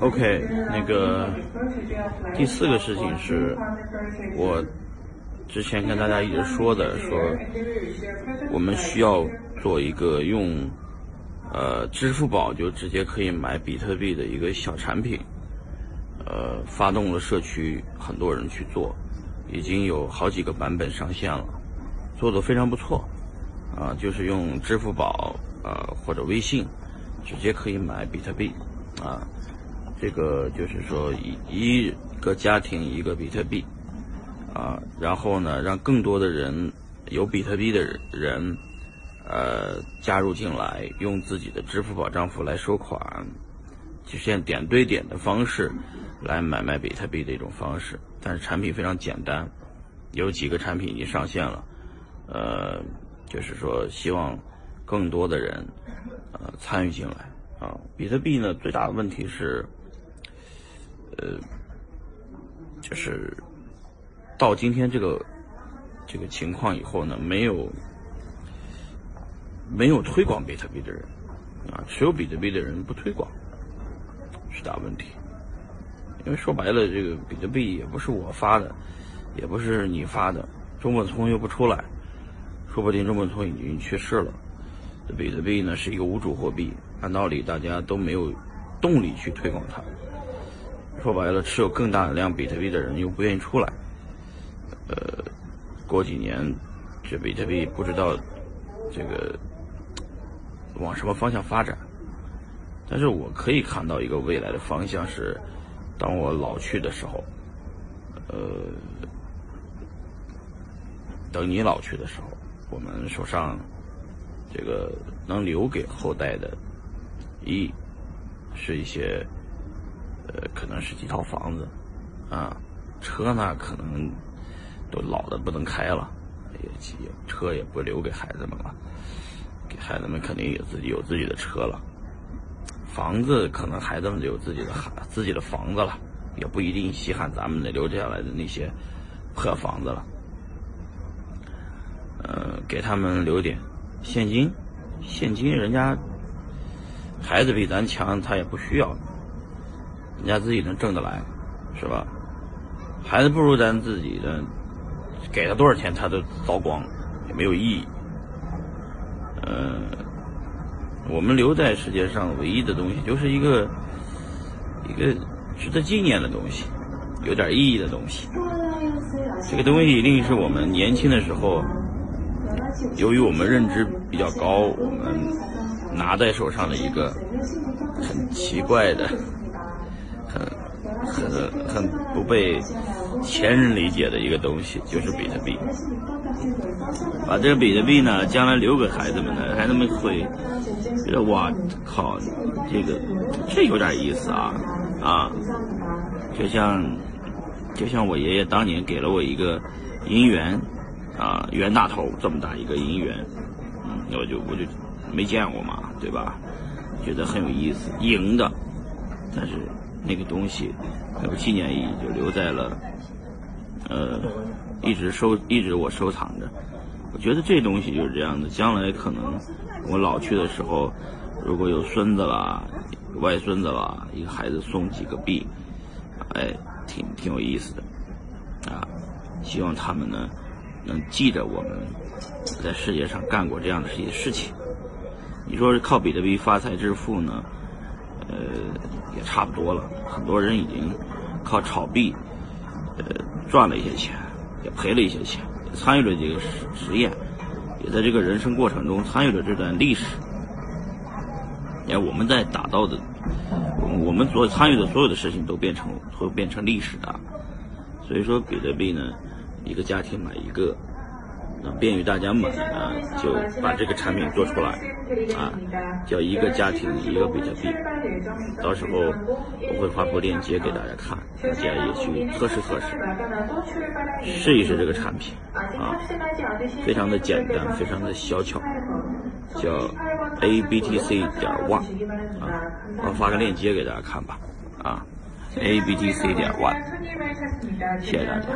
OK，那个第四个事情是，我之前跟大家一直说的，说我们需要做一个用呃支付宝就直接可以买比特币的一个小产品，呃，发动了社区很多人去做，已经有好几个版本上线了，做的非常不错，啊，就是用支付宝啊或者微信直接可以买比特币，啊。这个就是说，一一个家庭一个比特币，啊，然后呢，让更多的人有比特币的人，呃，加入进来，用自己的支付宝账户来收款，实现点对点的方式来买卖比特币的一种方式。但是产品非常简单，有几个产品已经上线了，呃，就是说希望更多的人呃参与进来啊。比特币呢，最大的问题是。呃，就是到今天这个这个情况以后呢，没有没有推广比特币的人啊，持有比特币的人不推广是大问题。因为说白了，这个比特币也不是我发的，也不是你发的，中本聪又不出来，说不定中本聪已经去世了。比特币呢是一个无主货币，按道理大家都没有动力去推广它。说白了，持有更大的量比特币的人又不愿意出来，呃，过几年这比特币不知道这个往什么方向发展，但是我可以看到一个未来的方向是，当我老去的时候，呃，等你老去的时候，我们手上这个能留给后代的，一是一些。呃，可能是几套房子，啊，车呢可能都老的不能开了，也也车也不留给孩子们了，给孩子们肯定也自己有自己的车了，房子可能孩子们就有自己的孩自己的房子了，也不一定稀罕咱们的留下来的那些破房子了，呃，给他们留点现金，现金人家孩子比咱强，他也不需要。人家自己能挣得来，是吧？孩子不如咱自己的，给他多少钱他都糟光，也没有意义。嗯，我们留在世界上唯一的东西，就是一个一个值得纪念的东西，有点意义的东西。这个东西一定是我们年轻的时候，由于我们认知比较高，我们拿在手上的一个很奇怪的。很很不被前人理解的一个东西，就是比特币。把这个比特币呢，将来留给孩子们呢，孩子们会觉得哇靠，这个这有点意思啊啊！就像就像我爷爷当年给了我一个银元啊，袁大头这么大一个银元，嗯，我就我就没见过嘛，对吧？觉得很有意思，银的，但是。那个东西有纪念意义，就留在了，呃，一直收，一直我收藏着。我觉得这东西就是这样的，将来可能我老去的时候，如果有孙子啦、外孙子啦，一个孩子送几个币，哎，挺挺有意思的，啊，希望他们呢能记着我们在世界上干过这样的一些事情。你说是靠比特币发财致富呢？呃，也差不多了。很多人已经靠炒币，呃，赚了一些钱，也赔了一些钱，也参与了这个实实验，也在这个人生过程中参与了这段历史。哎，我们在打造的，我们所参与的所有的事情都变成会变成历史的。所以说，比特币呢，一个家庭买一个。便于大家买啊，就把这个产品做出来啊，叫一个家庭一个比特币。到时候我会发布链接给大家看，大家也去测试测试，试一试这个产品啊，非常的简单，非常的小巧，叫 A B T C 点 one 啊，我发个链接给大家看吧啊，A B T C 点 one，谢谢大家。